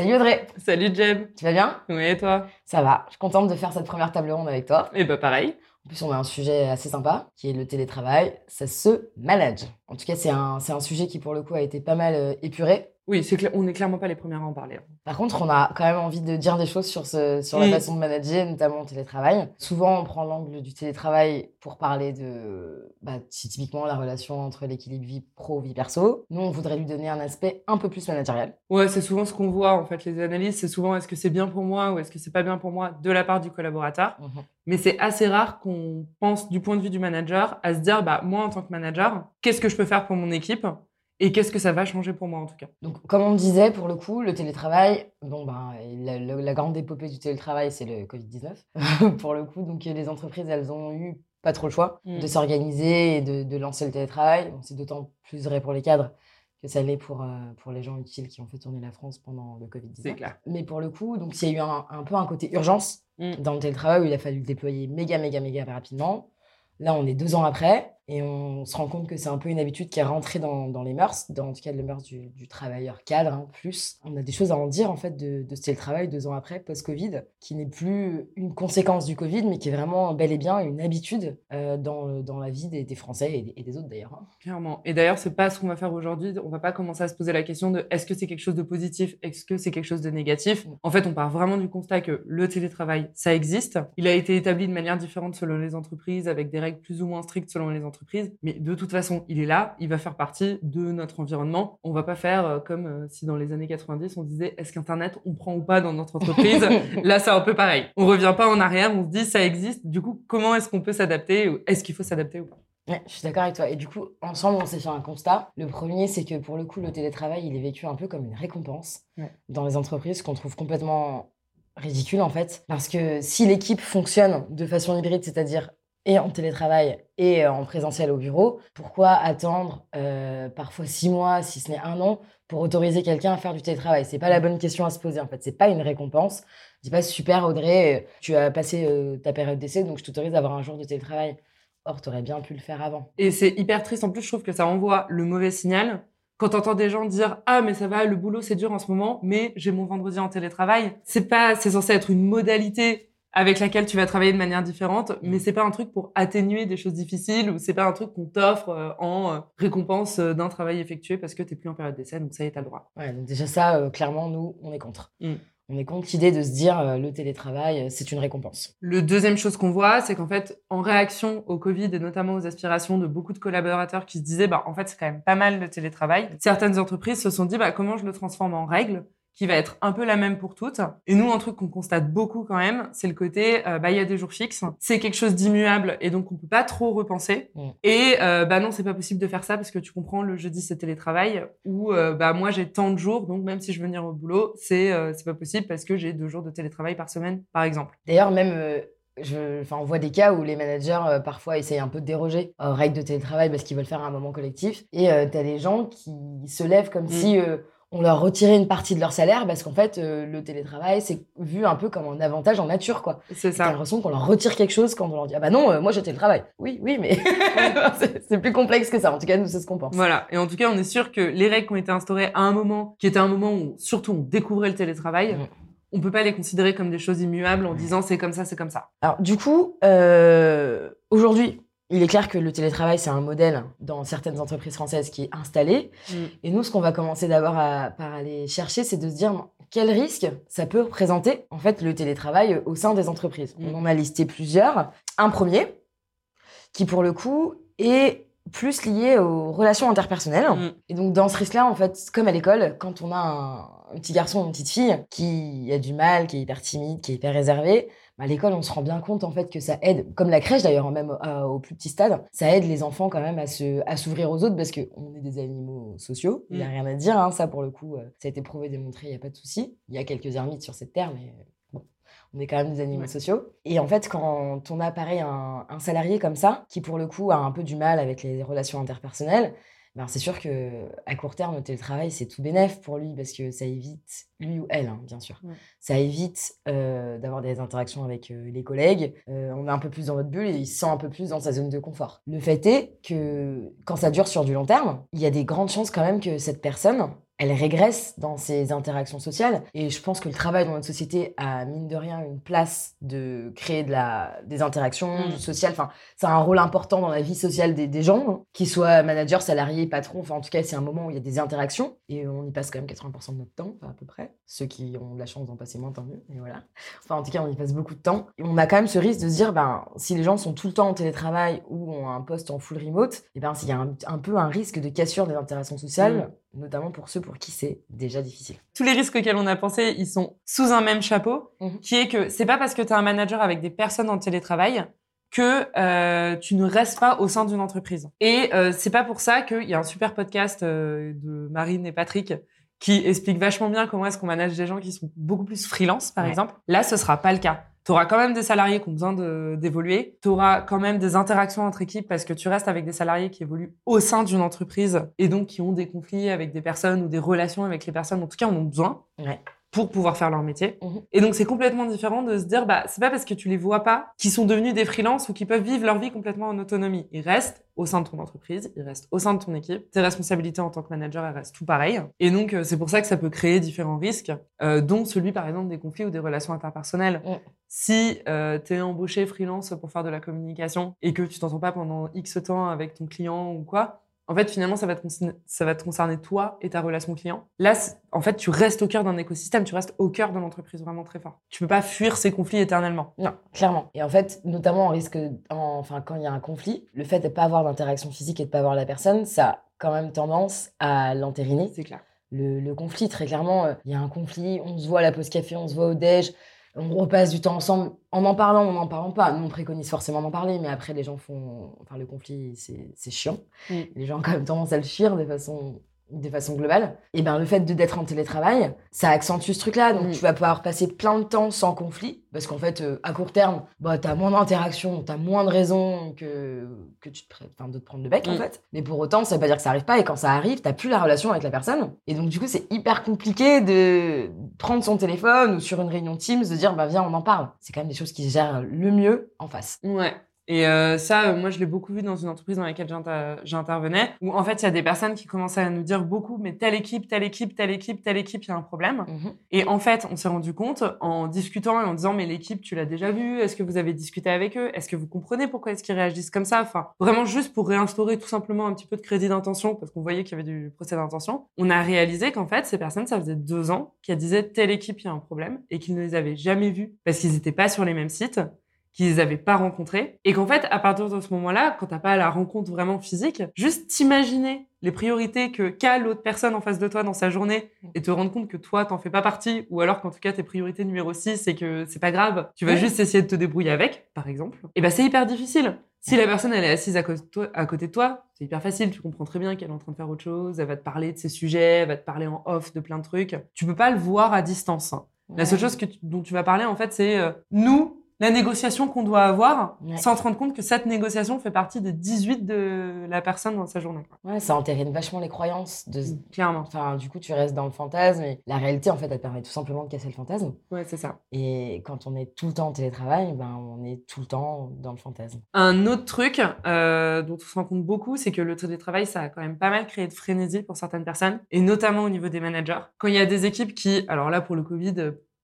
Salut Audrey, Salut Jeb. tu vas bien? Oui, et toi? Ça va, je suis contente de faire cette première table ronde avec toi. Eh bah pareil. En plus, on a un sujet assez sympa, qui est le télétravail. Ça se manage. En tout cas, c'est un, un sujet qui, pour le coup, a été pas mal euh, épuré. Oui, c'est on n'est clairement pas les premières à en parler. hein. Par contre, on a quand même envie de dire des choses sur, ce, sur la Mm. façon de manager, notamment le télétravail. Souvent, on prend l'angle du télétravail pour parler de bah, typiquement la relation entre l'équilibre vie pro-vie perso. Nous, on voudrait lui donner un aspect un peu plus managérial. Ouais, c'est souvent ce qu'on voit en fait, les analyses. C'est souvent est-ce que c'est bien pour moi ou est-ce que c'est pas bien pour moi de la part du collaborateur. Mais c'est assez rare qu'on pense du point de vue du manager à se dire bah moi en tant que manager, qu'est-ce que je peux faire pour mon équipe? Et qu'est-ce que ça va changer pour moi en tout cas? Donc, comme on disait, pour le coup, le télétravail, bon, ben, la, la- la grande épopée du télétravail, c'est le Covid-19. pour le coup, donc les entreprises, elles ont eu pas trop le choix Mm. de s'organiser et de, de lancer le télétravail. Bon, c'est d'autant plus vrai pour les cadres que ça l'est pour, euh, pour les gens utiles qui ont fait tourner la France pendant le Covid-19. C'est clair. Mais pour le coup, donc il y a eu un, un peu un côté urgence Mm. dans le télétravail où il a fallu le déployer méga, méga, méga rapidement. Là, on est deux ans après et on se rend compte que c'est un peu une habitude qui est rentrée dans, dans les mœurs, dans en tout cas les mœurs du, du travailleur cadre. hein, plus, on a des choses à en dire en fait de, de ce télétravail deux ans après, post-Covid, qui n'est plus une conséquence du Covid, mais qui est vraiment bel et bien une habitude euh, dans, la vie des, des Français et des, et des autres d'ailleurs. hein. Clairement. Et d'ailleurs, c'est pas ce qu'on va faire aujourd'hui. On va pas commencer à se poser la question de est-ce que c'est quelque chose de positif, est-ce que c'est quelque chose de négatif? Mm. En fait, on part vraiment du constat que le télétravail, ça existe. Il a été établi de manière différente selon les entreprises, avec des règles plus ou moins strictes selon les entreprises. Mais de toute façon, il est là, il va faire partie de notre environnement. On va pas faire euh, comme euh, si dans les années 90, on disait est-ce qu'Internet, on prend ou pas dans notre entreprise? Là, c'est un peu pareil. On revient pas en arrière, on se dit ça existe. Du coup, comment est-ce qu'on peut s'adapter Est-ce qu'il faut s'adapter ou pas? Ouais, je suis d'accord avec toi. Et du coup, ensemble, on s'est fait un constat. Le premier, c'est que pour le coup, le télétravail, il est vécu un peu comme une récompense Ouais. dans les entreprises qu'on trouve complètement ridicule en fait. Parce que si l'équipe fonctionne de façon hybride, c'est-à-dire et en télétravail et euh, en présentiel au bureau, pourquoi attendre euh, parfois six mois, si ce n'est un an, pour autoriser quelqu'un à faire du télétravail? C'est pas la bonne question à se poser en fait. C'est pas une récompense. Je dis pas super Audrey, euh, tu as passé ta période d'essai, donc je t'autorise à avoir un jour de télétravail. Or, tu aurais bien pu le faire avant. Et c'est hyper triste. En plus, je trouve que ça envoie le mauvais signal. Quand t'entends des gens dire ah mais ça va le boulot c'est dur en ce moment mais j'ai mon vendredi en télétravail c'est pas c'est censé être une modalité avec laquelle tu vas travailler de manière différente mais c'est pas un truc pour atténuer des choses difficiles ou c'est pas un truc qu'on t'offre euh, en euh, récompense euh, d'un travail effectué parce que t'es plus en période d'essai donc ça y est t'as le droit Ouais, donc déjà ça, euh, clairement, nous, on est contre. Mm. On est contre l'idée de se dire euh, le télétravail, c'est une récompense. Le deuxième chose qu'on voit, c'est qu'en fait, en réaction au Covid et notamment aux aspirations de beaucoup de collaborateurs qui se disaient, bah, en fait, c'est quand même pas mal le télétravail, certaines entreprises se sont dit, bah, comment je le transforme en règle? Qui va être un peu la même pour toutes. Et nous, un truc qu'on constate beaucoup quand même, c'est le côté, euh, bah, il y a des jours fixes, c'est quelque chose d'immuable et donc on peut pas trop repenser. Mm. Et euh, bah non, c'est pas possible de faire ça parce que tu comprends, le jeudi c'est télétravail où euh, bah moi j'ai tant de jours, donc même si je veux venir au boulot, c'est euh, c'est pas possible parce que j'ai deux jours de télétravail par semaine, par exemple. D'ailleurs, même, euh, je, enfin, on voit des cas où les managers, euh, parfois, essayent un peu de déroger aux règles de télétravail parce qu'ils veulent faire un moment collectif. Et tu as des gens qui se lèvent comme Mm. si euh, on leur retirait une partie de leur salaire parce qu'en fait, euh, le télétravail, c'est vu un peu comme un avantage en nature, quoi. C'est T'as ça. l'impression qu'on leur retire quelque chose quand on leur dit Ah bah non, euh, moi j'ai télétravail. Oui, oui, mais c'est- plus complexe que ça. En tout cas, nous, c'est ce qu'on pense. Voilà. Et en tout cas, on est sûr que les règles qui ont été instaurées à un moment, qui était un moment où surtout on découvrait le télétravail, Mm. on peut pas les considérer comme des choses immuables en disant c'est comme ça, c'est comme ça. Alors, du coup, euh, aujourd'hui, il est clair que le télétravail, c'est un modèle dans certaines entreprises françaises qui est installé. Mm. Et nous, ce qu'on va commencer d'abord à, par aller chercher, c'est de se dire quel risque ça peut représenter, en fait, le télétravail au sein des entreprises? Mm. On en a listé plusieurs. Un premier, qui pour le coup est plus lié aux relations interpersonnelles. Mm. Et donc, dans ce risque-là, en fait, comme à l'école, quand on a un, un petit garçon ou une petite fille qui a du mal, qui est hyper timide, qui est hyper réservé, à l'école, on se rend bien compte en fait que ça aide, comme la crèche d'ailleurs, même euh, au plus petit stade, ça aide les enfants quand même à se, à s'ouvrir aux autres parce qu'on est des animaux sociaux. Il n'y a Mm. rien à dire, hein, ça pour le coup, euh, ça a été prouvé, démontré, il n'y a pas de souci. Il y a quelques ermites sur cette terre, mais bon, on est quand même des animaux Ouais. sociaux. Et en fait, quand on a pareil un, un salarié comme ça, qui pour le coup a un peu du mal avec les relations interpersonnelles, ben, c'est sûr que à court terme, le télétravail, c'est tout bénef pour lui parce que ça évite, lui ou elle, hein, bien sûr, Ouais. ça évite euh, d'avoir des interactions avec euh, les collègues. Euh, on est un peu plus dans votre bulle et il se sent un peu plus dans sa zone de confort. Le fait est que quand ça dure sur du long terme, il y a des grandes chances quand même que cette personne, elle régresse dans ses interactions sociales. Et je pense que le travail dans notre société a, mine de rien, une place de créer de la, des interactions Mm. sociales. Enfin, ça a un rôle important dans la vie sociale des, des gens, hein. qu'ils soient managers, salariés, patrons. Enfin, en tout cas, c'est un moment où il y a des interactions. Et on y passe quand même 80% de notre temps, à peu près. Ceux qui ont de la chance d'en passer moins, tant mieux. Mais voilà. Enfin, en tout cas, on y passe beaucoup de temps. Et on a quand même ce risque de se dire, ben, si les gens sont tout le temps en télétravail ou ont un poste en full remote, et ben, il y a un, un peu un risque de cassure des interactions sociales, notamment pour ceux pour qui c'est déjà difficile. Tous les risques auxquels on a pensé, ils sont sous un même chapeau, Mhm. qui est que c'est pas parce que tu es un manager avec des personnes en télétravail que euh, tu ne restes pas au sein d'une entreprise. Et euh, c'est pas pour ça qu'il y a un super podcast euh, de Marine et Patrick qui explique vachement bien comment est-ce qu'on manage des gens qui sont beaucoup plus freelance, par Ouais. exemple. Là, ce sera pas le cas. Tu auras quand même des salariés qui ont besoin d'évoluer. Tu auras quand même des interactions entre équipes parce que tu restes avec des salariés qui évoluent au sein d'une entreprise et donc qui ont des conflits avec des personnes ou des relations avec les personnes, en tout cas, en ont besoin. Pour pouvoir faire leur métier. Mhm. Et donc, c'est complètement différent de se dire, bah, c'est pas parce que tu les vois pas qu'ils sont devenus des freelances ou qu'ils peuvent vivre leur vie complètement en autonomie. Ils restent au sein de ton entreprise, ils restent au sein de ton équipe. Tes responsabilités en tant que manager, elles restent tout pareil. Et donc, euh, c'est pour ça que ça peut créer différents risques, euh, dont celui, par exemple, des conflits ou des relations interpersonnelles. Si euh, tu es embauché freelance pour faire de la communication et que tu t'entends pas pendant X temps avec ton client ou quoi, en fait, finalement, ça va, te concerner, ça va te concerner toi et ta relation client. Là, en fait, tu restes au cœur d'un écosystème, tu restes au cœur de l'entreprise vraiment très fort. Tu peux pas fuir ces conflits éternellement. Non, clairement. Et en fait, notamment, on risque, en- enfin, quand il y a un conflit, le fait de ne pas avoir d'interaction physique et de ne pas voir la personne, ça a quand même tendance à l'entériner. C'est clair. Le, le conflit, très clairement, euh, il y a un conflit, on se voit à la pause café, on se voit au déj, on repasse du temps ensemble, en en parlant, en n'en parlant pas. Nous, on préconise forcément d'en parler, mais après, les gens font. Enfin, le conflit, c'est c'est chiant. Mm. Les gens ont quand même tendance à le fuir de façon, de façon globale. Et bien, le fait de- d'être en télétravail, ça accentue ce truc-là. Donc, Mm. tu vas pouvoir passer plein de temps sans conflit, parce qu'en fait, euh, à court terme, bah, tu as moins d'interactions, tu as moins de raisons que, que tu te enfin, de te prendre le bec, en Mm. fait. Mais pour autant, ça veut pas dire que ça arrive pas. Et quand ça arrive, t'as plus la relation avec la personne. Et donc, du coup, c'est hyper compliqué de prendre son téléphone ou sur une réunion Teams, de dire, bah, viens, on en parle. C'est quand même des choses qui se gèrent le mieux en face. Ouais. Et euh, ça, euh, moi, je l'ai beaucoup vu dans une entreprise dans laquelle j'inter- j'intervenais, où en fait, il y a des personnes qui commençaient à nous dire beaucoup, mais telle équipe, telle équipe, telle équipe, telle équipe, il y a un problème. Mhm. Et en fait, on s'est rendu compte en discutant et en disant, mais l'équipe, tu l'as déjà vue Est-ce que vous avez discuté avec eux? Est-ce que vous comprenez pourquoi est-ce qu'ils réagissent comme ça? Enfin, vraiment juste pour réinstaurer tout simplement un petit peu de crédit d'intention, parce qu'on voyait qu'il y avait du procès d'intention. On a réalisé qu'en fait, ces personnes, ça faisait deux ans qu'elles disaient, telle équipe, il y a un problème, et qu'ils ne les avaient jamais vues parce qu'ils n'étaient pas sur les mêmes sites qu'ils les avaient pas rencontrés et qu'en fait à partir de ce moment-là quand t'as pas la rencontre vraiment physique juste t'imaginer les priorités que qu'a l'autre personne en face de toi dans sa journée et te rendre compte que toi t'en fais pas partie ou alors qu'en tout cas tes priorités numéro 6 c'est que c'est pas grave tu vas Ouais. juste essayer de te débrouiller avec par exemple et ben c'est hyper difficile. Si la personne elle est assise à côté de toi, à côté de toi c'est hyper facile tu comprends très bien qu'elle est en train de faire autre chose elle va te parler de ses sujets elle va te parler en off de plein de trucs. Tu peux pas le voir à distance. La seule chose que tu- dont tu vas parler, en fait, c'est euh, nous, la négociation qu'on doit avoir, Ouais. sans te rendre compte que cette négociation fait partie des 18 de la personne dans sa journée. Ouais, ça entérine vachement les croyances. De... Clairement. Enfin, du coup, tu restes dans le fantasme et la réalité, en fait, elle te permet tout simplement de casser le fantasme. Ouais, c'est ça. Et quand on est tout le temps en télétravail, ben, on est tout le temps dans le fantasme. Un autre truc euh, dont on se rend compte beaucoup, c'est que le télétravail, ça a quand même pas mal créé de frénésie pour certaines personnes, et notamment au niveau des managers. Quand il y a des équipes qui, alors là, pour le Covid,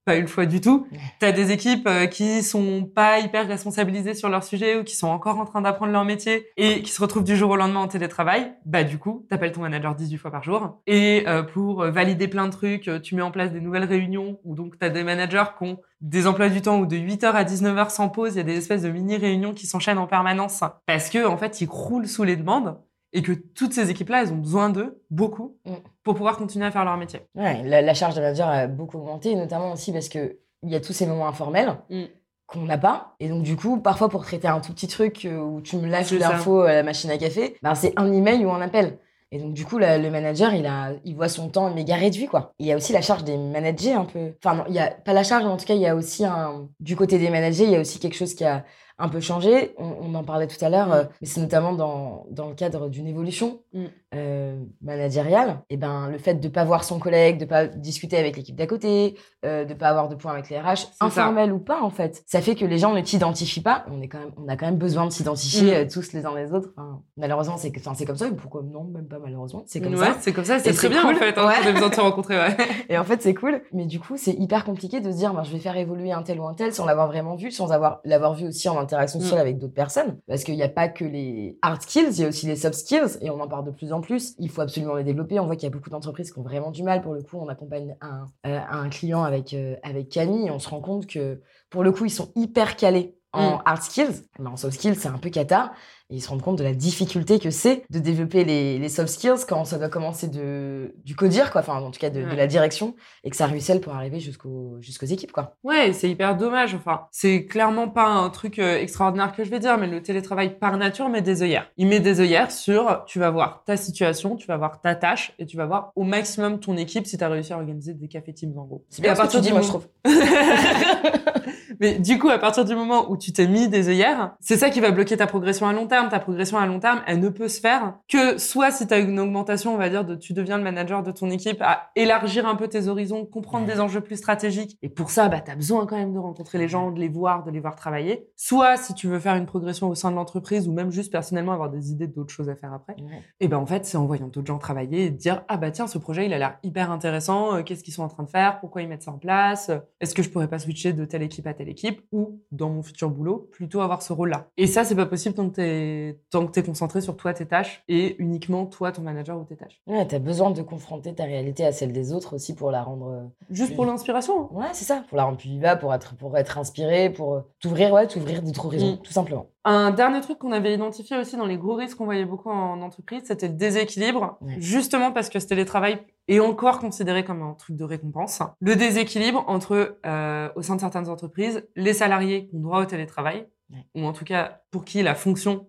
pas le choix du tout. Ouais. T'as des équipes euh, qui sont pas hyper responsabilisées sur leur sujet ou qui sont encore en train d'apprendre leur métier et qui se retrouvent du jour au lendemain en télétravail. Bah du coup, t'appelles ton manager 18 fois par jour et euh, pour euh, valider plein de trucs, tu mets en place des nouvelles réunions où donc t'as des managers qui ont des emplois du temps où de 8h à 19h sans pause, il y a des espèces de mini-réunions qui s'enchaînent en permanence parce que en fait, ils croulent sous les demandes et que toutes ces équipes-là, elles ont besoin d'eux, beaucoup, Mm. pour pouvoir continuer à faire leur métier. Ouais, la, la charge de manager a beaucoup augmenté, notamment aussi parce que il y a tous ces moments informels Mm. qu'on n'a pas. Et donc, du coup, parfois, pour traiter un tout petit truc euh, où tu me lâches l'info à la machine à café, ben, c'est un email ou un appel. Et donc, du coup, la- le manager, il, a, il voit son temps méga réduit, quoi. Il y a aussi la charge des managers, un peu. Enfin, non, il y a pas la charge, mais en tout cas, il y a aussi un. Du côté des managers, il y a aussi quelque chose qui a un peu changé. On, en parlait tout à l'heure, euh, mais c'est notamment dans, dans, le cadre d'une évolution mm. Euh, managériale. Et ben, le fait de ne pas voir son collègue, de ne pas discuter avec l'équipe d'à côté, euh, de ne pas avoir de points avec les RH, informel ou pas, en fait, ça fait que les gens ne t'identifient pas. On, est quand même, on a quand même besoin de s'identifier mm. tous les uns les autres. malheureusement, c'est comme ça. Pourquoi non, même pas malheureusement. C'est comme ça. C'est comme ça. C'est très bien, en fait. Hein, On a besoin de se rencontrer. Et en fait, c'est cool. Mais du coup, c'est hyper compliqué de se dire, ben, je vais faire évoluer un tel ou un tel sans l'avoir vraiment vu, sans avoir l'avoir vu aussi en interaction sociale mm. avec d'autres personnes. Parce qu'il n'y a pas que les hard skills, il y a aussi les soft skills, et on en parle de plus en plus. Il faut absolument les développer. On voit qu'il y a beaucoup d'entreprises qui ont vraiment du mal. Pour le coup, on accompagne un, euh, un client avec, euh, avec Camille, et on se rend compte que, pour le coup, ils sont hyper calés en mm. hard skills. Mais en soft skills, c'est un peu cata. Et ils se rendent compte de la difficulté que c'est de développer les, les, soft skills quand ça doit commencer de, du codir, quoi. Enfin, en tout cas, de, de la direction et que ça ruisselle pour arriver jusqu'aux jusqu'aux équipes, quoi. Ouais, c'est hyper dommage. Enfin, c'est clairement pas un truc euh, extraordinaire que je vais dire, mais le télétravail par nature met des œillères. Il met des œillères sur, tu vas voir ta situation, tu vas voir ta tâche et tu vas voir au maximum ton équipe si tu as réussi à organiser des cafés teams, en gros. C'est bien à partir du moi, je trouve. mais du coup, à partir du moment où tu t'es mis des œillères, c'est ça qui va bloquer ta progression à long terme ta progression à long terme, elle ne peut se faire que soit si tu as une augmentation, on va dire, de tu deviens le manager de ton équipe, à élargir un peu tes horizons, comprendre des enjeux plus stratégiques. Et pour ça, bah, tu as besoin quand même de rencontrer les gens, de les voir, de les voir travailler. Soit si tu veux faire une progression au sein de l'entreprise ou même juste personnellement avoir des idées d'autres choses à faire après. Et ben en fait, c'est en voyant d'autres gens travailler et dire ah bah tiens, ce projet il a l'air hyper intéressant, euh, qu'est-ce qu'ils sont en train de faire, pourquoi ils mettent ça en place, est-ce que je pourrais pas switcher de telle équipe à telle équipe ou dans mon futur boulot, plutôt avoir ce rôle-là. Et ça, c'est pas possible tant que tant que concentré sur toi, tes tâches et uniquement toi, ton manager ou tes tâches. Ouais, tu as besoin de confronter ta réalité à celle des autres aussi pour la rendre. Euh, Juste pour l'inspiration. Hein. Ouais, c'est ça. Pour la rendre plus vivable, pour être, pour être inspiré, pour euh, t'ouvrir, ouais, t'ouvrir d'autres horizons, mm. tout simplement. Un dernier truc qu'on avait identifié aussi dans les gros risques qu'on voyait beaucoup en entreprise, c'était le déséquilibre. Justement parce que ce télétravail est encore considéré comme un truc de récompense. Le déséquilibre entre, euh, au sein de certaines entreprises, les salariés qui ont droit au télétravail, ou en tout cas pour qui la fonction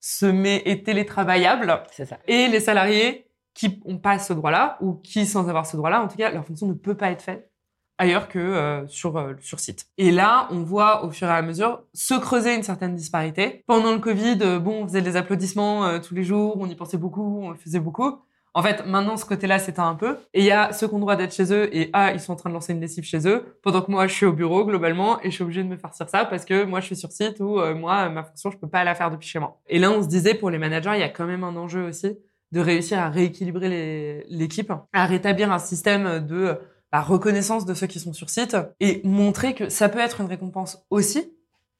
se met est télétravaillable. C'est ça. Et les salariés qui n'ont pas ce droit-là ou qui, sans avoir ce droit-là, en tout cas, leur fonction ne peut pas être faite ailleurs que euh, sur, euh, sur site. Et là, on voit au fur et à mesure se creuser une certaine disparité. Pendant le Covid, euh, bon, on faisait des applaudissements tous les jours, on y pensait beaucoup, on le faisait beaucoup. En fait, maintenant, ce côté-là s'éteint un peu. Et il y a ceux qui ont droit d'être chez eux et ah, ils sont en train de lancer une lessive chez eux, pendant que moi, je suis au bureau globalement et je suis obligée de me farcir ça parce que moi, je suis sur site ou euh, moi, ma fonction, je peux pas la faire depuis chez moi. Et là, on se disait pour les managers, il y a quand même un enjeu aussi de réussir à rééquilibrer l'équipe, à rétablir un système de bah, reconnaissance de ceux qui sont sur site et montrer que ça peut être une récompense aussi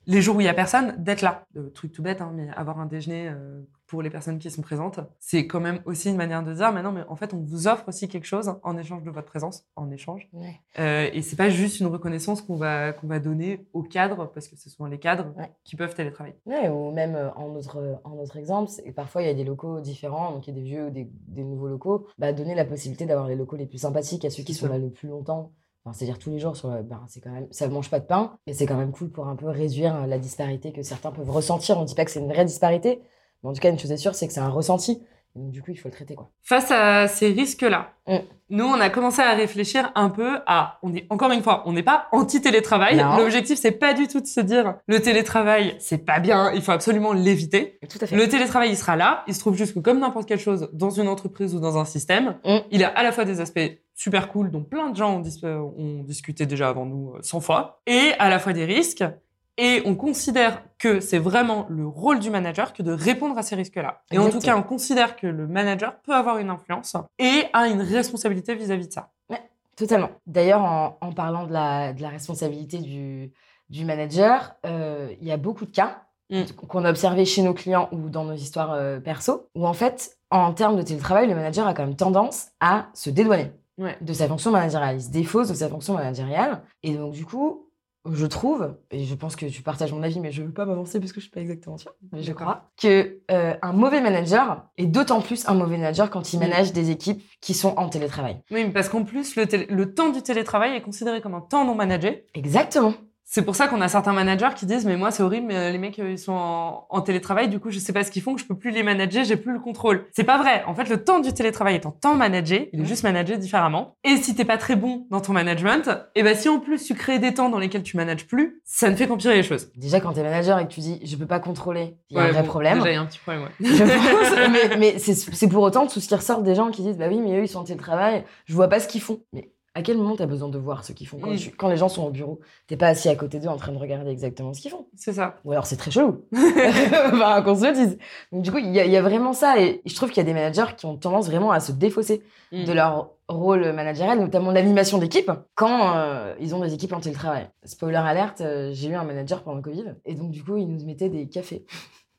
les jours où il y a personne, d'être là. Le truc tout bête, hein, mais avoir un déjeuner euh, pour les personnes qui sont présentes, c'est quand même aussi une manière de dire, mais non, mais en fait, on vous offre aussi quelque chose en échange de votre présence, en échange. Ouais. Euh, et c'est pas juste une reconnaissance qu'on va qu'on va donner aux cadres, parce que c'est souvent les cadres qui peuvent télétravailler. Ouais, ou même euh, en notre en notre exemple, parfois il y a des locaux différents, donc il y a des vieux ou des, des nouveaux locaux, bah donner la possibilité d'avoir les locaux les plus sympathiques à ceux qui sont là le plus longtemps. c'est-à-dire tous les jours, sur, ben, c'est quand même, ça ne mange pas de pain, et c'est quand même cool pour un peu réduire la disparité que certains peuvent ressentir. On ne dit pas que c'est une vraie disparité, en tout cas, une chose est sûre, c'est que c'est un ressenti. Donc, du coup, il faut le traiter. Quoi. Face à ces risques-là, mm. nous, on a commencé à réfléchir un peu à. On est, encore une fois, on n'est pas anti-télétravail. L'objectif, c'est pas du tout de se dire le télétravail, c'est pas bien, il faut absolument l'éviter. Tout à fait. Le télétravail, il sera là. Il se trouve juste que, comme n'importe quelle chose dans une entreprise ou dans un système, mm. il a à la fois des aspects super cool dont plein de gens ont, ont discuté déjà avant nous 100 euh, fois, et à la fois des risques et on considère que c'est vraiment le rôle du manager que de répondre à ces risques-là. Et en tout cas, on considère que le manager peut avoir une influence et a une responsabilité vis-à-vis de ça. Ouais, totalement. D'ailleurs, en, parlant de la, de la responsabilité du, du manager, euh, il y a beaucoup de cas mm. qu'on a observés chez nos clients ou dans nos histoires euh, perso, où en fait, en termes de télétravail, le manager a quand même tendance à se dédouaner de sa fonction managériale. Il se défausse de sa fonction managériale. Et donc, du coup, je trouve, et je pense que tu partages mon avis, mais je ne veux pas m'avancer parce que je suis pas exactement sûre, mais je crois, que euh, un mauvais manager est d'autant plus un mauvais manager quand il manage des équipes qui sont en télétravail. Oui, parce qu'en plus, le, le, temps du télétravail est considéré comme un temps non managé. Exactement. C'est pour ça qu'on a certains managers qui disent mais moi c'est horrible mais les mecs ils sont en, télétravail du coup je sais pas ce qu'ils font je peux plus les manager j'ai plus le contrôle. C'est pas vrai. En fait le temps du télétravail est en temps managé il est juste managé différemment. Et si t'es pas très bon dans ton management et eh ben si en plus tu crées des temps dans lesquels tu manages plus ça ne fait qu'empirer les choses. Déjà quand t'es manager et que tu dis je peux pas contrôler il y a un vrai problème. Déjà il y a un petit problème ouais. je pense mais, mais c'est pour autant tout ce qui ressort des gens qui disent bah oui mais eux ils sont en télétravail je vois pas ce qu'ils font. Mais à quel moment tu as besoin de voir ce qu'ils font quand, mm. quand, les gens sont au bureau? T'es pas assis à côté d'eux en train de regarder exactement ce qu'ils font. C'est ça. Ou alors c'est très chelou. enfin, qu'on se le dise. Donc du coup, il y, y, a vraiment ça. Et je trouve qu'il y a des managers qui ont tendance vraiment à se défausser mm. de leur rôle managérial, notamment l'animation d'équipe, quand euh, ils ont des équipes en télétravail. Spoiler alerte, euh, j'ai eu un manager pendant le Covid. Et donc du coup, il nous mettait des cafés.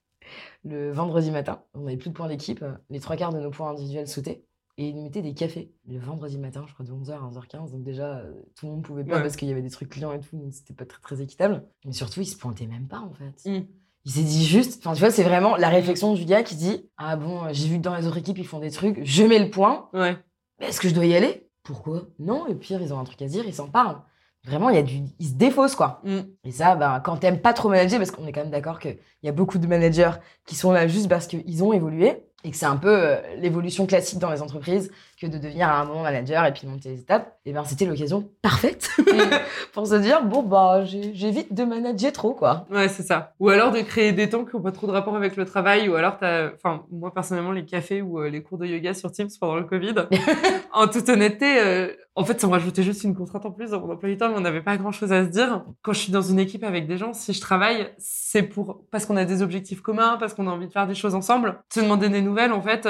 le vendredi matin, on n'avait plus de points d'équipe, les trois quarts de nos points individuels sautaient. Et ils nous mettaient des cafés le vendredi matin, je crois de 11h à 11h15. Donc déjà, euh, tout le monde pouvait pas parce qu'il y avait des trucs clients et tout, donc c'était pas très, très équitable. Mais surtout, ils se pointaient même pas en fait. Mmh. Il s'est dit juste, enfin tu vois, c'est vraiment la réflexion du gars qui dit Ah bon, j'ai vu que dans les autres équipes ils font des trucs, je mets le point. Ouais. Est-ce que je dois y aller? Pourquoi? Non, et pire, ils ont un truc à dire, ils s'en parlent. Vraiment, il y a du, ils se défaussent quoi. Mmh. Et ça, ben, quand t'aimes pas trop manager, parce qu'on est quand même d'accord qu'il y a beaucoup de managers qui sont là juste parce qu'ils ont évolué, et que c'est un peu euh, l'évolution classique dans les entreprises que de devenir à un moment manager et puis de monter les étapes, et ben c'était l'occasion parfaite pour se dire bon bah j'évite de manager trop quoi. Ouais c'est ça. Ou alors de créer des temps qui n'ont pas trop de rapport avec le travail, ou alors t'as, enfin moi personnellement les cafés ou euh, les cours de yoga sur Teams pendant le Covid. en toute honnêteté, euh, en fait ça me rajoutait juste une contrainte en plus dans mon emploi du temps, mais on n'avait pas grand chose à se dire. Quand je suis dans une équipe avec des gens, si je travaille, c'est pour parce qu'on a des objectifs communs, parce qu'on a envie de faire des choses ensemble. Se demander des nouvelles en fait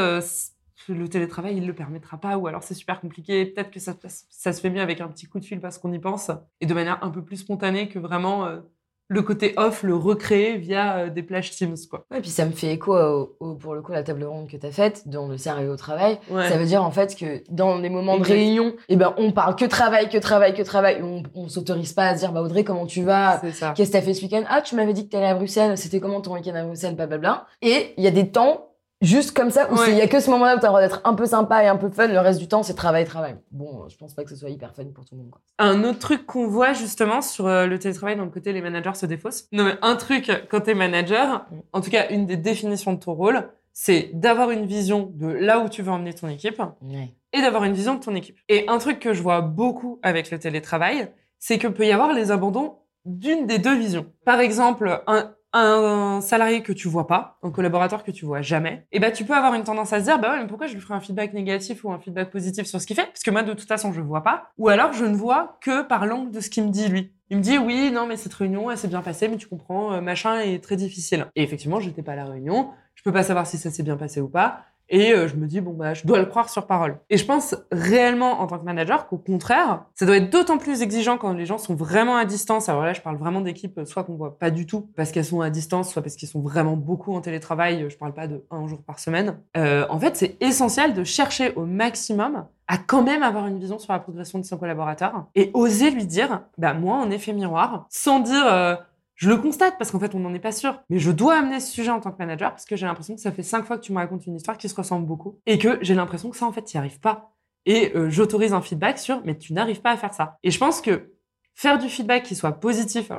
le télétravail, il le permettra pas, ou alors c'est super compliqué. Peut-être que ça, ça, se fait mieux avec un petit coup de fil parce qu'on y pense, et de manière un peu plus spontanée que vraiment euh, le côté off, le recréer via euh, des plages Teams, quoi. Ouais, puis ça me fait écho pour le coup à la table ronde que tu as faite, dans le sérieux au travail. Ça veut dire en fait que dans les moments de réunion, eh ben, on parle que travail, que travail, que travail. On, on s'autorise pas à se dire, bah Audrey, comment tu vas? Qu'est-ce que tu as fait ce week-end? Ah, tu m'avais dit que tu allais à Bruxelles, c'était comment ton week-end à Bruxelles, blablabla. Et il y a des temps Juste comme ça, où il y a que ce moment-là où tu as le droit d'être un peu sympa et un peu fun, le reste du temps, c'est travail, travail. Bon, je pense pas que ce soit hyper fun pour tout le monde. Quoi. Un autre truc qu'on voit justement sur euh, le télétravail, dans le côté les managers se défaussent. Non, mais un truc, quand tu es manager, mm. en tout cas, une des définitions de ton rôle, c'est d'avoir une vision de là où tu veux emmener ton équipe et d'avoir une vision de ton équipe. Et un truc que je vois beaucoup avec le télétravail, c'est que peut y avoir les abandons d'une des deux visions. Par exemple, un, un salarié que tu vois pas, un collaborateur que tu vois jamais, et ben tu peux avoir une tendance à se dire bah ouais mais pourquoi je lui ferai un feedback négatif ou un feedback positif sur ce qu'il fait? Parce que moi de toute façon je vois pas ou alors je ne vois que par l'angle de ce qu'il me dit lui. Il me dit oui non mais cette réunion elle s'est bien passée mais tu comprends euh, machin est très difficile. Et effectivement j'étais pas à la réunion, je peux pas savoir si ça s'est bien passé ou pas. Et euh, je me dis, bon, bah, je dois le croire sur parole. Et je pense réellement, en tant que manager, qu'au contraire, ça doit être d'autant plus exigeant quand les gens sont vraiment à distance. Alors là, je parle vraiment d'équipes, soit qu'on voit pas du tout parce qu'elles sont à distance, soit parce qu'ils sont vraiment beaucoup en télétravail. Je parle pas de un jour par semaine. Euh, en fait, c'est essentiel de chercher au maximum à quand même avoir une vision sur la progression de son collaborateur et oser lui dire, bah, moi, en effet miroir, sans dire, euh, je le constate parce qu'en fait, on n'en est pas sûr. Mais je dois amener ce sujet en tant que manager parce que j'ai l'impression que ça fait cinq fois que tu me racontes une histoire qui se ressemble beaucoup et que j'ai l'impression que ça, en fait, tu n'y arrives pas. Et euh, j'autorise un feedback sur, mais tu n'arrives pas à faire ça. Et je pense que faire du feedback qui soit positif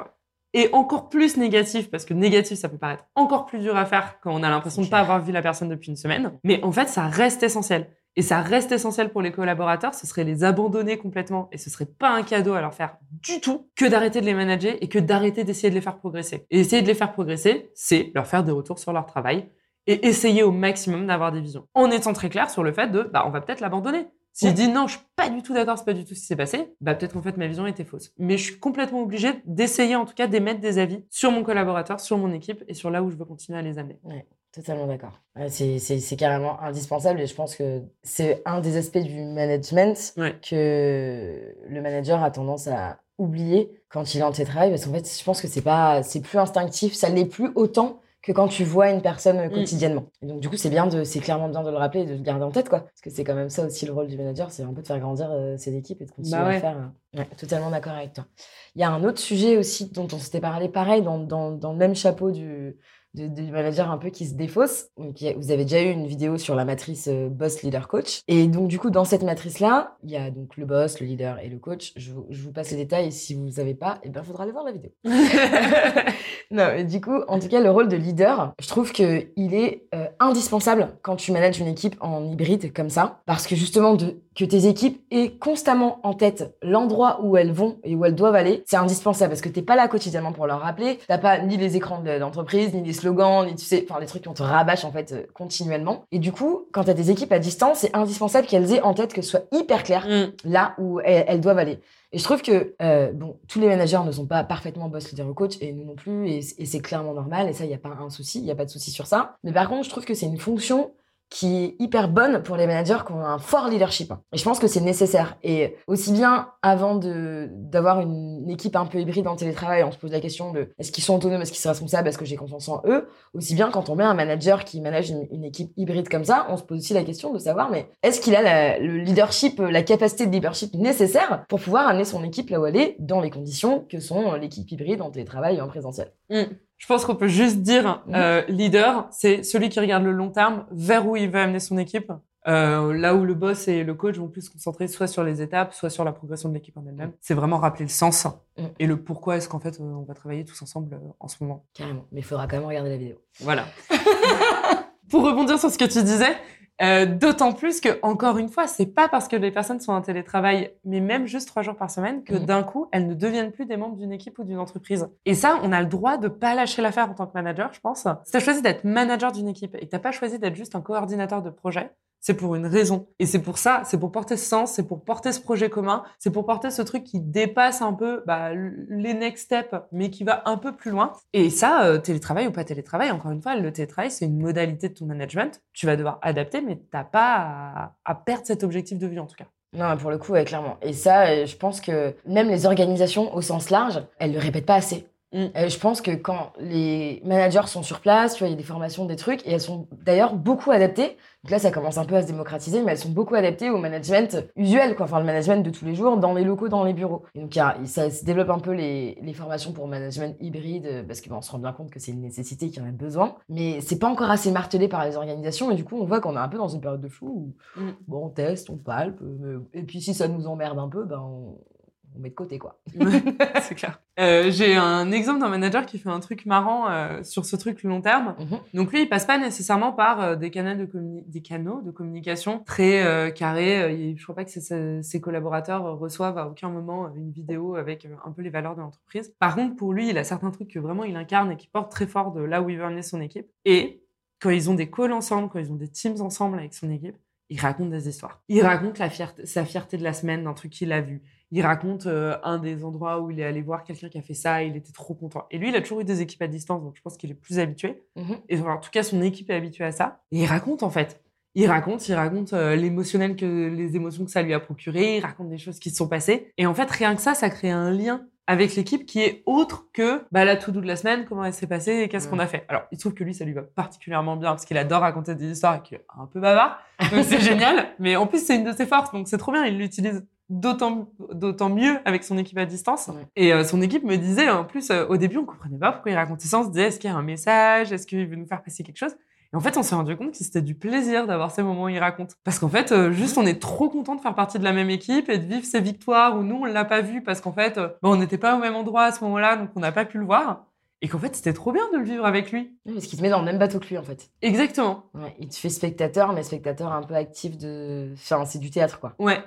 et encore plus négatif, parce que négatif, ça peut paraître encore plus dur à faire quand on a l'impression de ne pas avoir vu la personne depuis une semaine. Mais en fait, ça reste essentiel. Et ça reste essentiel pour les collaborateurs, ce serait les abandonner complètement et ce serait pas un cadeau à leur faire du tout que d'arrêter de les manager et que d'arrêter d'essayer de les faire progresser. Et essayer de les faire progresser, c'est leur faire des retours sur leur travail et essayer au maximum d'avoir des visions. En étant très clair sur le fait de, bah, on va peut-être l'abandonner. S'il dit non, je suis pas du tout d'accord, c'est pas du tout ce qui s'est passé, bah peut-être qu'en fait ma vision était fausse. Mais je suis complètement obligée d'essayer en tout cas d'émettre des avis sur mon collaborateur, sur mon équipe et sur là où je veux continuer à les amener. Totalement d'accord. c'est carrément indispensable et je pense que c'est un des aspects du management que le manager a tendance à oublier quand il est en télétravail parce qu'en fait, je pense que c'est pas, c'est plus instinctif, ça l'est plus autant que quand tu vois une personne mm. quotidiennement. donc du coup, c'est bien de, c'est clairement bien de le rappeler et de le garder en tête quoi, parce que c'est quand même ça aussi le rôle du manager, c'est un peu de faire grandir euh, ses équipes et de continuer bah à faire. Euh, totalement d'accord avec toi. Il y a un autre sujet aussi dont on s'était parlé, pareil, dans, dans, dans le même chapeau du de, de managers un peu qui se. Donc, il a- vous avez déjà eu une vidéo sur la matrice euh, boss, leader, coach. Et donc, du coup, dans cette matrice-là, il y a donc le boss, le leader et le coach. Je, vous- je vous passe les détails. Et si vous ne savez pas, eh ben, faudra aller voir la vidéo. non, mais du coup, en tout cas, le rôle de leader, je trouve qu'il est euh, indispensable quand tu manages une équipe en hybride comme ça. Parce que justement, de, que tes équipes aient constamment en tête l'endroit où elles vont et où elles doivent aller, c'est indispensable parce que t'es pas là quotidiennement pour leur rappeler. T'as pas ni les écrans de- d'entreprise, ni les slogans, ni tu sais, enfin, les trucs qu'on te rabâche en fait euh, continuellement. Et du coup, quand t'as des équipes à distance, c'est indispensable qu'elles aient en tête que ce soit hyper clair Mm. là où elles, elles doivent aller. Et je trouve que, euh, bon, tous les managers ne sont pas parfaitement boss, leader ou coach, et nous non plus, et, et c'est clairement normal, et ça, il n'y a pas un souci, il n'y a pas de souci sur ça. Mais par contre, je trouve que c'est une fonction qui est hyper bonne pour les managers qui ont un fort leadership. Et je pense que c'est nécessaire. Et aussi bien avant de d'avoir une, équipe un peu hybride en télétravail, on se pose la question de est-ce qu'ils sont autonomes, est-ce qu'ils sont responsables, est-ce que j'ai confiance en eux? Aussi bien quand on met un manager qui manage une, équipe hybride comme ça, on se pose aussi la question de savoir mais est-ce qu'il a la- le leadership, la capacité de leadership nécessaire pour pouvoir amener son équipe là où elle est dans les conditions que sont l'équipe hybride en télétravail et en présentiel? Mm. Je pense qu'on peut juste dire Mhm. euh, leader, c'est celui qui regarde le long terme, vers où il veut amener son équipe. Euh, là où le boss et le coach vont plus se concentrer soit sur les étapes, soit sur la progression de l'équipe en elle-même. C'est vraiment rappeler le sens Mhm. et le pourquoi est-ce qu'en fait euh, on va travailler tous ensemble euh, en ce moment. Carrément. Mais il faudra quand même regarder la vidéo. Voilà. Pour rebondir sur ce que tu disais, euh, d'autant plus que, encore une fois, c'est pas parce que les personnes sont en télétravail, mais même juste trois jours par semaine, que Mhm. d'un coup, elles ne deviennent plus des membres d'une équipe ou d'une entreprise. Et ça, on a le droit de pas lâcher l'affaire en tant que manager, je pense. Si t'as choisi d'être manager d'une équipe et que t'as pas choisi d'être juste un coordinateur de projet, c'est pour une raison. Et c'est pour ça, c'est pour porter ce sens, c'est pour porter ce projet commun, c'est pour porter ce truc qui dépasse un peu bah, les next steps, mais qui va un peu plus loin. Et ça, euh, télétravail ou pas télétravail, encore une fois, le télétravail, c'est une modalité de ton management. Tu vas devoir adapter, mais t'as pas à, perdre cet objectif de vue, en tout cas. Non, pour le coup, clairement. Et ça, euh, je pense que même les organisations au sens large, elles le répètent pas assez. Mm. Euh, je pense que quand les managers sont sur place, tu vois, il y a des formations, des trucs, et elles sont d'ailleurs beaucoup adaptées. Donc là, ça commence un peu à se démocratiser, mais elles sont beaucoup adaptées au management usuel, quoi. Enfin, le management de tous les jours, dans les locaux, dans les bureaux. Et donc, il y a- ça se développe un peu les, les formations pour management hybride, euh, parce qu'on se rend bien compte que c'est une nécessité, qu'il y en a besoin. Mais c'est pas encore assez martelé par les organisations, et du coup, on voit qu'on est un peu dans une période de flou où, Mm. bon, on teste, on palpe, euh, et puis si ça nous emmerde un peu, ben, on, on met de côté, quoi. c'est clair. Euh, J'ai un exemple d'un manager qui fait un truc marrant euh, sur ce truc long terme. Mhm. Donc lui, il passe pas nécessairement par euh, des, canaux de communi- des canaux de communication très carrés. Je crois pas que ses- collaborateurs reçoivent à aucun moment une vidéo avec un peu les valeurs de l'entreprise. Par contre, pour lui, il a certains trucs que vraiment il incarne et qui portent très fort de là où il veut amener son équipe. Et quand ils ont des calls ensemble, quand ils ont des teams ensemble avec son équipe, il raconte des histoires. Il raconte la fierté, sa fierté de la semaine d'un truc qu'il a vu. Il raconte euh, un des endroits où il est allé voir quelqu'un qui a fait ça et il était trop content. Et lui, il a toujours eu des équipes à distance, donc je pense qu'il est plus habitué. Mhm. Et enfin, en tout cas, son équipe est habituée à ça. Et il raconte, en fait. Il raconte, il raconte euh, l'émotionnel que les émotions que ça lui a procuré. Il raconte des choses qui se sont passées. Et en fait, rien que ça, ça crée un lien avec l'équipe qui est autre que bah, la tout doux de la semaine, comment elle s'est passée et qu'est-ce qu'on a fait. Alors, il se trouve que lui, ça lui va particulièrement bien parce qu'il adore raconter des histoires et qu'il est un peu bavard. Donc, c'est génial. Mais en plus, c'est une de ses forces. Donc, c'est trop bien. Il l'utilise d'autant d'autant mieux avec son équipe à distance. Ouais. Et euh, son équipe me disait, en plus, euh, au début, on comprenait pas pourquoi il racontait ça. On se disait, est-ce qu'il y a un message? Est-ce qu'il veut nous faire passer quelque chose? Et en fait, on s'est rendu compte que c'était du plaisir d'avoir ces moments où il raconte. Parce qu'en fait, euh, juste, on est trop content de faire partie de la même équipe et de vivre ces victoires où nous, on l'a pas vu parce qu'en fait, euh, bah, on n'était pas au même endroit à ce moment-là, donc on n'a pas pu le voir. Et qu'en fait, c'était trop bien de le vivre avec lui. Oui, Parce qu'il te met dans le même bateau que lui, en fait. Exactement. Ouais, il te fait spectateur, mais spectateur un peu actif de. Enfin, c'est du théâtre, quoi. Ouais.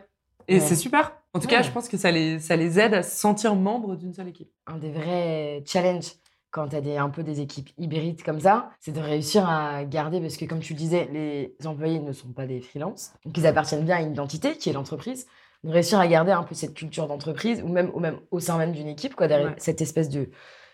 Et Ouais. c'est super. En tout cas, je pense que ça les, ça les aide à se sentir membres d'une seule équipe. Un des vrais challenges quand tu as des, un peu des équipes hybrides comme ça, c'est de réussir à garder, parce que comme tu le disais, les employés ne sont pas des freelances, donc ils appartiennent bien à une identité qui est l'entreprise. De réussir à garder un peu cette culture d'entreprise, ou même, ou même au sein même d'une équipe, quoi, derrière Ouais. cette espèce de,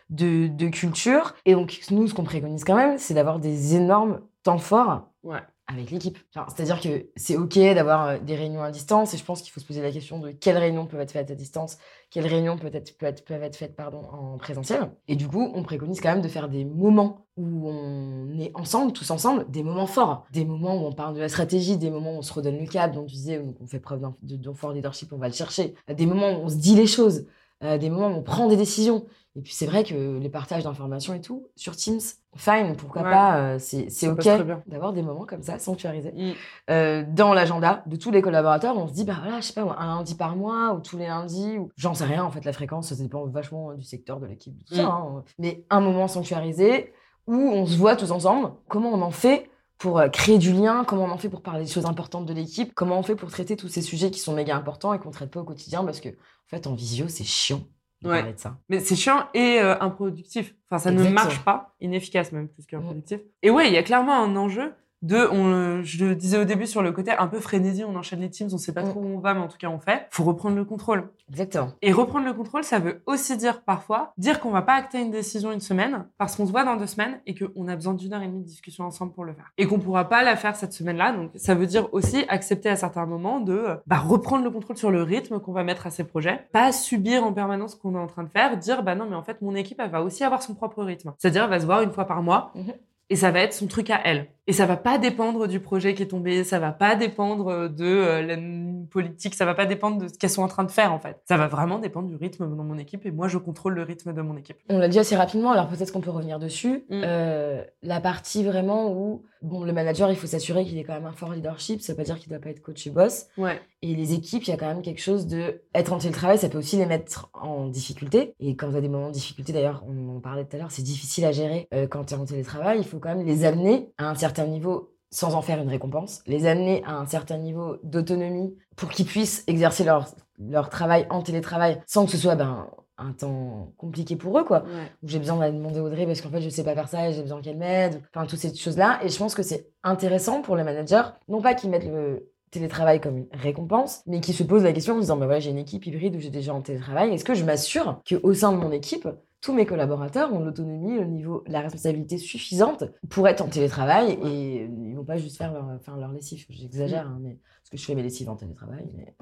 de, de culture. Et donc, nous, ce qu'on préconise quand même, c'est d'avoir des énormes temps forts Ouais. Avec l'équipe. C'est-à-dire que c'est OK d'avoir euh, des réunions à distance et je pense qu'il faut se poser la question de quelles réunions peuvent être faites à distance, quelles réunions peut être, peuvent être faites pardon, en présentiel. Et du coup, on préconise quand même de faire des moments où on est ensemble, tous ensemble, des moments forts, des moments où on parle de la stratégie, des moments où on se redonne le cap, dont tu disais, on fait preuve d'un fort leadership, on va le chercher, des moments où on se dit les choses, euh, des moments où on prend des décisions. Et puis c'est vrai que les partages d'informations et tout, sur Teams, fine, pourquoi Ouais. pas, euh, c'est OK d'avoir des moments comme ça, sanctuarisés. Mm. Euh, dans l'agenda de tous les collaborateurs, on se dit, bah voilà, je sais pas, un lundi par mois ou tous les lundis, ou j'en sais rien, en fait, la fréquence, ça dépend vachement du secteur, de l'équipe, de tout ça. Mm. hein. Mais un moment sanctuarisé où on se voit tous ensemble, comment on en fait pour créer du lien, comment on en fait pour parler des choses importantes de l'équipe, comment on fait pour traiter tous ces sujets qui sont méga importants et qu'on traite pas au quotidien parce que, fait, en visio, c'est chiant de Ouais. parler de ça. Mais c'est chiant et euh, improductif. Enfin, ça ne marche pas, inefficace même plus qu'improductif. Et ouais, il y a clairement un enjeu de, on, je le disais au début sur le côté un peu frénésie, on enchaîne les teams, on sait pas Mm. trop où on va, mais en tout cas on fait. Faut reprendre le contrôle. Exactement. Et reprendre le contrôle, ça veut aussi dire parfois dire qu'on va pas acter une décision une semaine parce qu'on se voit dans deux semaines et qu'on a besoin d'une heure et demie de discussion ensemble pour le faire. Et qu'on pourra pas la faire cette semaine-là. Donc, ça veut dire aussi accepter à certains moments de bah, reprendre le contrôle sur le rythme qu'on va mettre à ces projets. Pas subir en permanence ce qu'on est en train de faire. Dire, bah non, mais en fait, mon équipe, elle va aussi avoir son propre rythme. C'est-à-dire, elle va se voir une fois par mois. Mhm. Et ça va être son truc à elle. Et ça va pas dépendre du projet qui est tombé, ça va pas dépendre de euh, la politique, ça va pas dépendre de ce qu'elles sont en train de faire en fait. Ça va vraiment dépendre du rythme dans mon équipe et moi je contrôle le rythme de mon équipe. On l'a dit assez rapidement, alors peut-être qu'on peut revenir dessus. Mm. Euh, la partie vraiment où bon, le manager, il faut s'assurer qu'il ait quand même un fort leadership. Ça veut pas dire qu'il doit pas être coach et boss. Ouais. Et les équipes, il y a quand même quelque chose de être en télétravail, ça peut aussi les mettre en difficulté. Et quand tu as des moments de difficulté, d'ailleurs, on en parlait tout à l'heure, c'est difficile à gérer euh, quand tu es en télétravail. Il faut quand même les amener à un certain niveau sans en faire une récompense, les amener à un certain niveau d'autonomie pour qu'ils puissent exercer leur, leur travail en télétravail sans que ce soit ben, un temps compliqué pour eux, quoi ouais. où j'ai besoin d'aller demander Audrey parce qu'en fait je sais pas faire ça et j'ai besoin qu'elle m'aide, enfin toutes ces choses-là. Et je pense que c'est intéressant pour les managers, non pas qu'ils mettent le télétravail comme une récompense, mais qu'ils se posent la question en se disant bah voilà j'ai une équipe hybride où j'ai déjà en télétravail, est-ce que je m'assure qu'au sein de mon équipe tous mes collaborateurs ont l'autonomie, le niveau, la responsabilité suffisante pour être en télétravail et ils vont pas juste faire leur, faire leur lessive. J'exagère, hein, mais parce que je fais mes lessives en télétravail, mais,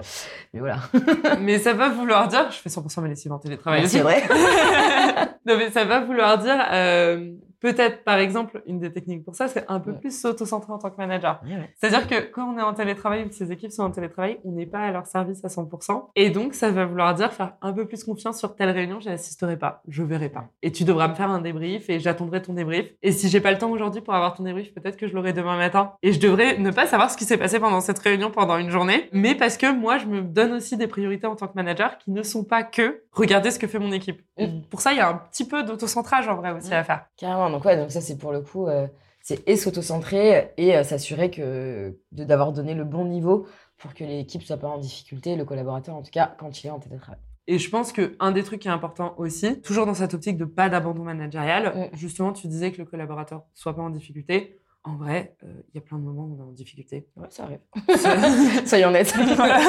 mais voilà. mais ça va vouloir dire, je fais 100% mes lessives en télétravail c'est vrai. non mais ça va vouloir dire, euh, peut-être par exemple, une des techniques pour ça, c'est un peu Ouais. plus s'auto-centrer en tant que manager. Ouais, ouais. C'est-à-dire que quand on est en télétravail ou que ces équipes sont en télétravail, on n'est pas à leur service à 100%. Et donc, ça va vouloir dire faire un peu plus confiance sur telle réunion, j'y assisterai pas, je verrai pas. Et tu devras me faire un débrief et j'attendrai ton débrief. Et si j'ai pas le temps aujourd'hui pour avoir ton débrief, peut-être que je l'aurai demain matin. Et je devrais ne pas savoir ce qui s'est passé pendant cette réunion pendant une journée, mais parce que moi, je me donne aussi des priorités en tant que manager qui ne sont pas que regarder ce que fait mon équipe. Et pour ça, il y a un petit peu d'autocentrage en vrai aussi à faire. Carrément. Donc, ouais, donc ça, c'est pour le coup, euh, c'est et s'auto-centrer et euh, s'assurer que d'avoir donné le bon niveau pour que l'équipe soit pas en difficulté, le collaborateur en tout cas, quand il est en télétravail. Et je pense que un des trucs qui est important aussi, toujours dans cette optique de pas d'abandon managérial, Mm. justement, tu disais que le collaborateur soit pas en difficulté. En vrai, euh, il y a plein de moments où on est en difficulté. Ouais, ça arrive. Soyons honnêtes. Voilà.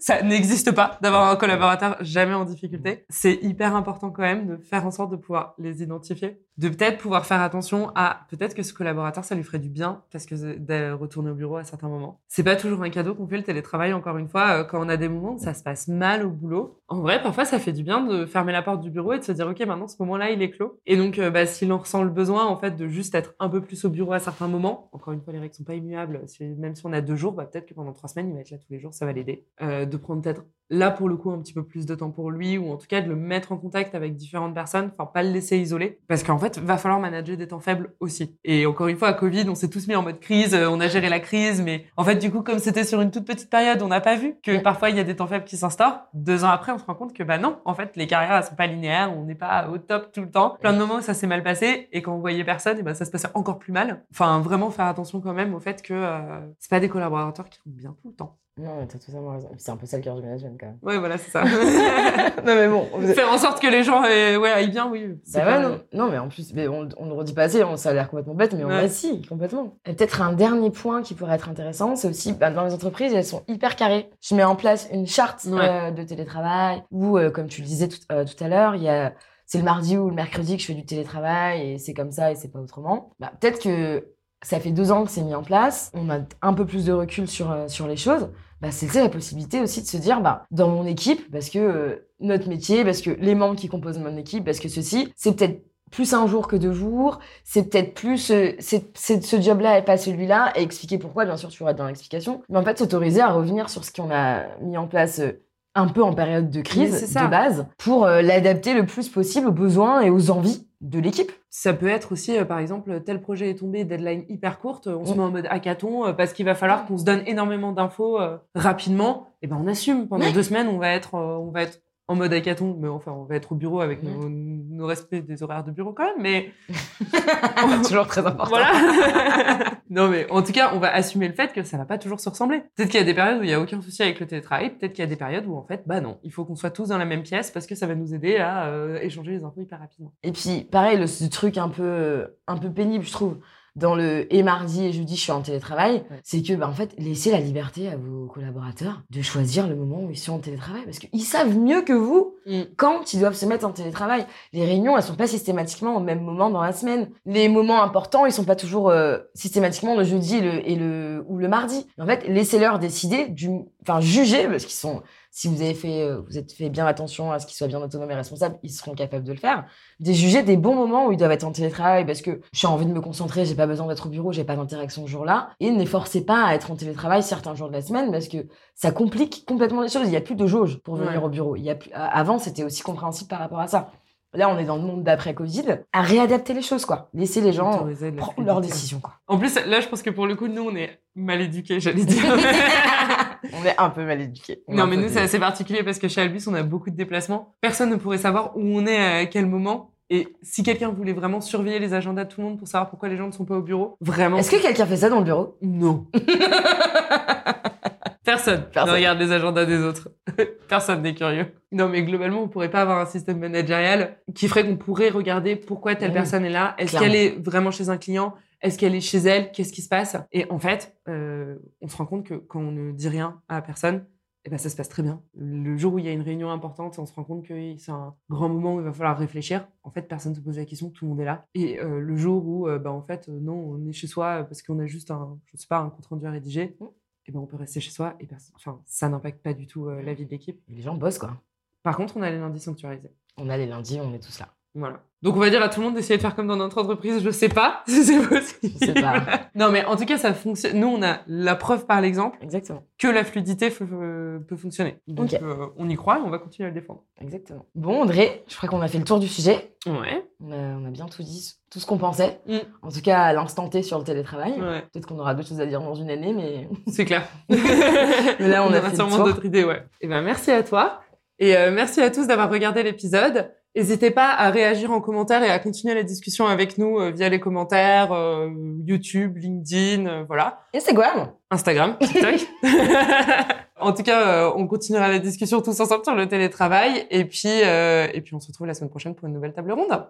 Ça n'existe pas d'avoir un collaborateur jamais en difficulté. C'est hyper important quand même de faire en sorte de pouvoir les identifier, de peut-être pouvoir faire attention à peut-être que ce collaborateur ça lui ferait du bien parce que de retourner au bureau à certains moments. C'est pas toujours un cadeau qu'on fait le télétravail encore une fois euh, quand on a des moments où ça se passe mal au boulot. En vrai, parfois ça fait du bien de fermer la porte du bureau et de se dire OK, maintenant ce moment-là, il est clos. Et donc euh, bah, s'il en ressent le besoin en fait de juste être un peu plus au bureau à certains moments, encore une fois les règles sont pas immuables, même si on a deux jours, bah, peut-être que pendant trois semaines, il va être là tous les jours, ça va l'aider. Euh, de prendre peut-être là pour le coup un petit peu plus de temps pour lui ou en tout cas de le mettre en contact avec différentes personnes, enfin pas le laisser isolé parce qu'en fait va falloir manager des temps faibles aussi. Et encore une fois à Covid, on s'est tous mis en mode crise, euh, on a géré la crise, mais en fait du coup comme c'était sur une toute petite période, on n'a pas vu que parfois il y a des temps faibles qui s'instaurent. Deux ans après, on se rend compte que bah non, en fait les carrières elles sont pas linéaires, on n'est pas au top tout le temps. Plein de moments où ça s'est mal passé et quand on voyait personne, et ben ça se passait encore plus mal. Enfin vraiment faire attention quand même au fait que euh, c'est pas des collaborateurs qui vont bien tout le temps. Non, mais t'as totalement raison. C'est un peu ça le cœur du management quand même. Ouais voilà c'est ça. non, mais bon. Faire en sorte que les gens euh, ouais, aillent bien, oui. Bah pas- ouais, non. non, mais en plus, mais on, on ne redit pas assez, on, ça a l'air complètement bête, mais on Ouais. va si, complètement. Peut-être un dernier point qui pourrait être intéressant, c'est aussi, bah, dans les entreprises, elles sont hyper carrées. Je mets en place une charte Ouais. euh, de télétravail, où, euh, comme tu le disais tout, euh, tout à l'heure, il y a, c'est le mardi ou le mercredi que je fais du télétravail, et c'est comme ça, et c'est pas autrement. Bah, peut-être que ça fait deux ans que c'est mis en place, on a un peu plus de recul sur, euh, sur les choses, bah, c'est la possibilité aussi de se dire, bah, dans mon équipe, parce que euh, notre métier, parce que les membres qui composent mon équipe, parce que ceci, c'est peut-être plus un jour que deux jours, c'est peut-être plus euh, c'est ce job-là et pas celui-là, et expliquer pourquoi, bien sûr, tu être dans l'explication, mais en fait, s'autoriser à revenir sur ce qu'on a mis en place euh, un peu en période de crise de base pour euh, l'adapter le plus possible aux besoins et aux envies de l'équipe. Ça peut être aussi, euh, par exemple, tel projet est tombé, deadline hyper courte, on se Mm. met en mode hackathon euh, parce qu'il va falloir qu'on se donne énormément d'infos euh, rapidement. Et ben on assume. Pendant Ouais. deux semaines, on va être, on va être en mode hackathon, mais enfin, on va être au bureau avec Mm. nos, nos respects des horaires de bureau quand même. Mais Toujours très important. voilà. non, mais en tout cas, on va assumer le fait que ça va pas toujours se ressembler. Peut-être qu'il y a des périodes où il y a aucun souci avec le télétravail. Peut-être qu'il y a des périodes où en fait, bah non, il faut qu'on soit tous dans la même pièce parce que ça va nous aider à euh, échanger les infos hyper rapidement. Et puis, pareil, le, ce truc un peu, un peu pénible, je trouve, dans le et mardi et jeudi, je suis en télétravail, Ouais. c'est que, bah, en fait, laissez la liberté à vos collaborateurs de choisir le moment où ils sont en télétravail parce qu'ils savent mieux que vous quand ils doivent se mettre en télétravail. Les réunions, elles sont pas systématiquement au même moment dans la semaine. Les moments importants, ils sont pas toujours euh, systématiquement le jeudi et le, et le, ou le mardi. En fait, laissez-leur décider du, enfin, juger parce qu'ils sont, si vous avez fait, euh, vous êtes fait bien attention à ce qu'ils soient bien autonomes et responsables, ils seront capables de le faire. Des juger des bons moments où ils doivent être en télétravail parce que j'ai envie de me concentrer, j'ai pas besoin d'être au bureau, j'ai pas d'interaction ce jour-là. Et ne les forcez pas à être en télétravail certains jours de la semaine parce que ça complique complètement les choses. Il y a plus de jauge pour venir Ouais. au bureau. Il y a plus... Avant, c'était aussi compréhensible par rapport à ça. Là, on est dans le monde d'après Covid. À réadapter les choses, quoi. Laisser les gens de prendre leurs décisions, quoi. En plus, là, je pense que pour le coup, nous, on est mal éduqués, j'allais dire. on est un peu mal éduqués. Non, mais nous, c'est assez particulier parce que chez Albus, on a beaucoup de déplacements. Personne ne pourrait savoir où on est à quel moment. Et si quelqu'un voulait vraiment surveiller les agendas de tout le monde pour savoir pourquoi les gens ne sont pas au bureau, vraiment. Est-ce que quelqu'un fait ça dans le bureau? Non. Personne, Personne. ne regarde les agendas des autres. Personne n'est curieux. Non, mais globalement, on pourrait pas avoir un système managérial qui ferait qu'on pourrait regarder pourquoi telle Oui, personne est là. Est-ce qu'elle est vraiment chez un client? Est-ce qu'elle est chez elle? Qu'est-ce qui se passe? Et en fait, euh, on se rend compte que quand on ne dit rien à personne, eh ben, ça se passe très bien. Le jour où il y a une réunion importante, on se rend compte que c'est un grand moment où il va falloir réfléchir. En fait, personne ne se pose la question, tout le monde est là. Et euh, le jour où, euh, bah, en fait, non, on est chez soi parce qu'on a juste un, je sais pas, un compte rendu à rédiger, Mm. eh ben, on peut rester chez soi et enfin, ça n'impacte pas du tout euh, la vie de l'équipe. Les gens bossent, quoi. Par contre, on a les lundis sanctuarisés. On a les lundis, on est tous là. Voilà. Donc on va dire à tout le monde d'essayer de faire comme dans notre entreprise. Je sais pas si c'est possible. Je sais pas. non mais en tout cas ça fonctionne. Nous on a la preuve par l'exemple Exactement. que la fluidité f- euh, peut fonctionner. Donc euh, on y croit et on va continuer à le défendre. Exactement. Bon, André, je crois qu'on a fait le tour du sujet. Ouais. On a, on a bien tout dit, tout ce qu'on pensait. Mm. En tout cas, à l'instant T sur le télétravail. Ouais. Peut-être qu'on aura d'autres choses à dire dans une année, mais C'est clair. Mais là, on a fait le sûrement tour. d'autres idées, ouais. Et ben merci à toi et euh, merci à tous d'avoir regardé l'épisode. N'hésitez pas à réagir en commentaire et à continuer la discussion avec nous euh, via les commentaires, euh, YouTube, LinkedIn, euh, voilà. Instagram. Instagram, TikTok. en tout cas, euh, on continuera la discussion tous ensemble sur le télétravail. Et puis, euh, et puis, on se retrouve la semaine prochaine pour une nouvelle table ronde.